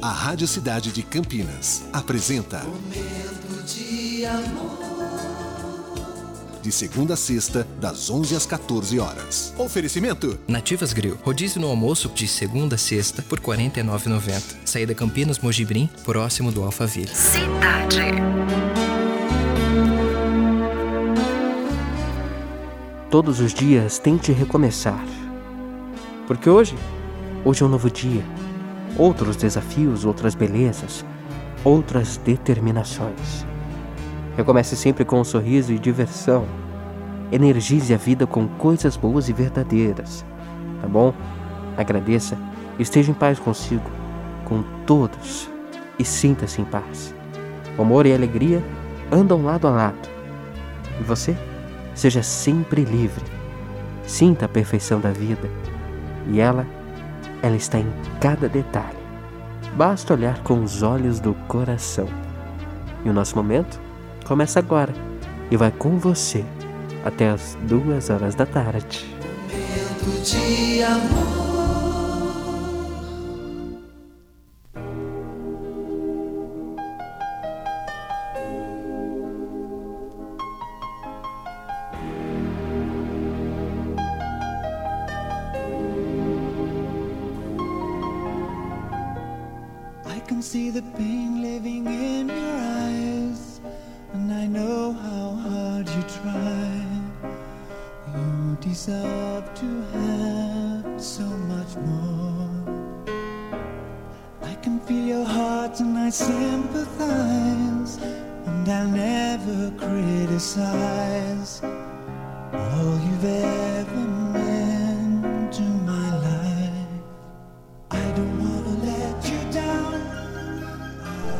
A Rádio Cidade de Campinas apresenta Momento de amor. De segunda a sexta, das 11 às 14 horas. Oferecimento: Nativas Grill. Rodízio no almoço de segunda a sexta por R$ 49,90. Saída Campinas Mojibrim, próximo do Alphaville. Cidade. Todos os dias tente recomeçar. Porque hoje, hoje é um novo dia. Outros desafios, outras belezas, outras determinações. Recomece sempre com um sorriso e diversão. Energize a vida com coisas boas e verdadeiras. Tá bom? Agradeça, esteja em paz consigo, com todos e sinta-se em paz. O amor e a alegria andam lado a lado. E você? Seja sempre livre. Sinta a perfeição da vida. E ela, ela está em cada detalhe. Basta olhar com os olhos do coração. E o nosso momento começa agora e vai com você até as duas horas da tarde. Can see the pain living in your eyes, and I know how hard you try. You deserve to have so much more. I can feel your heart and I sympathize, and I'll never criticize all you've ever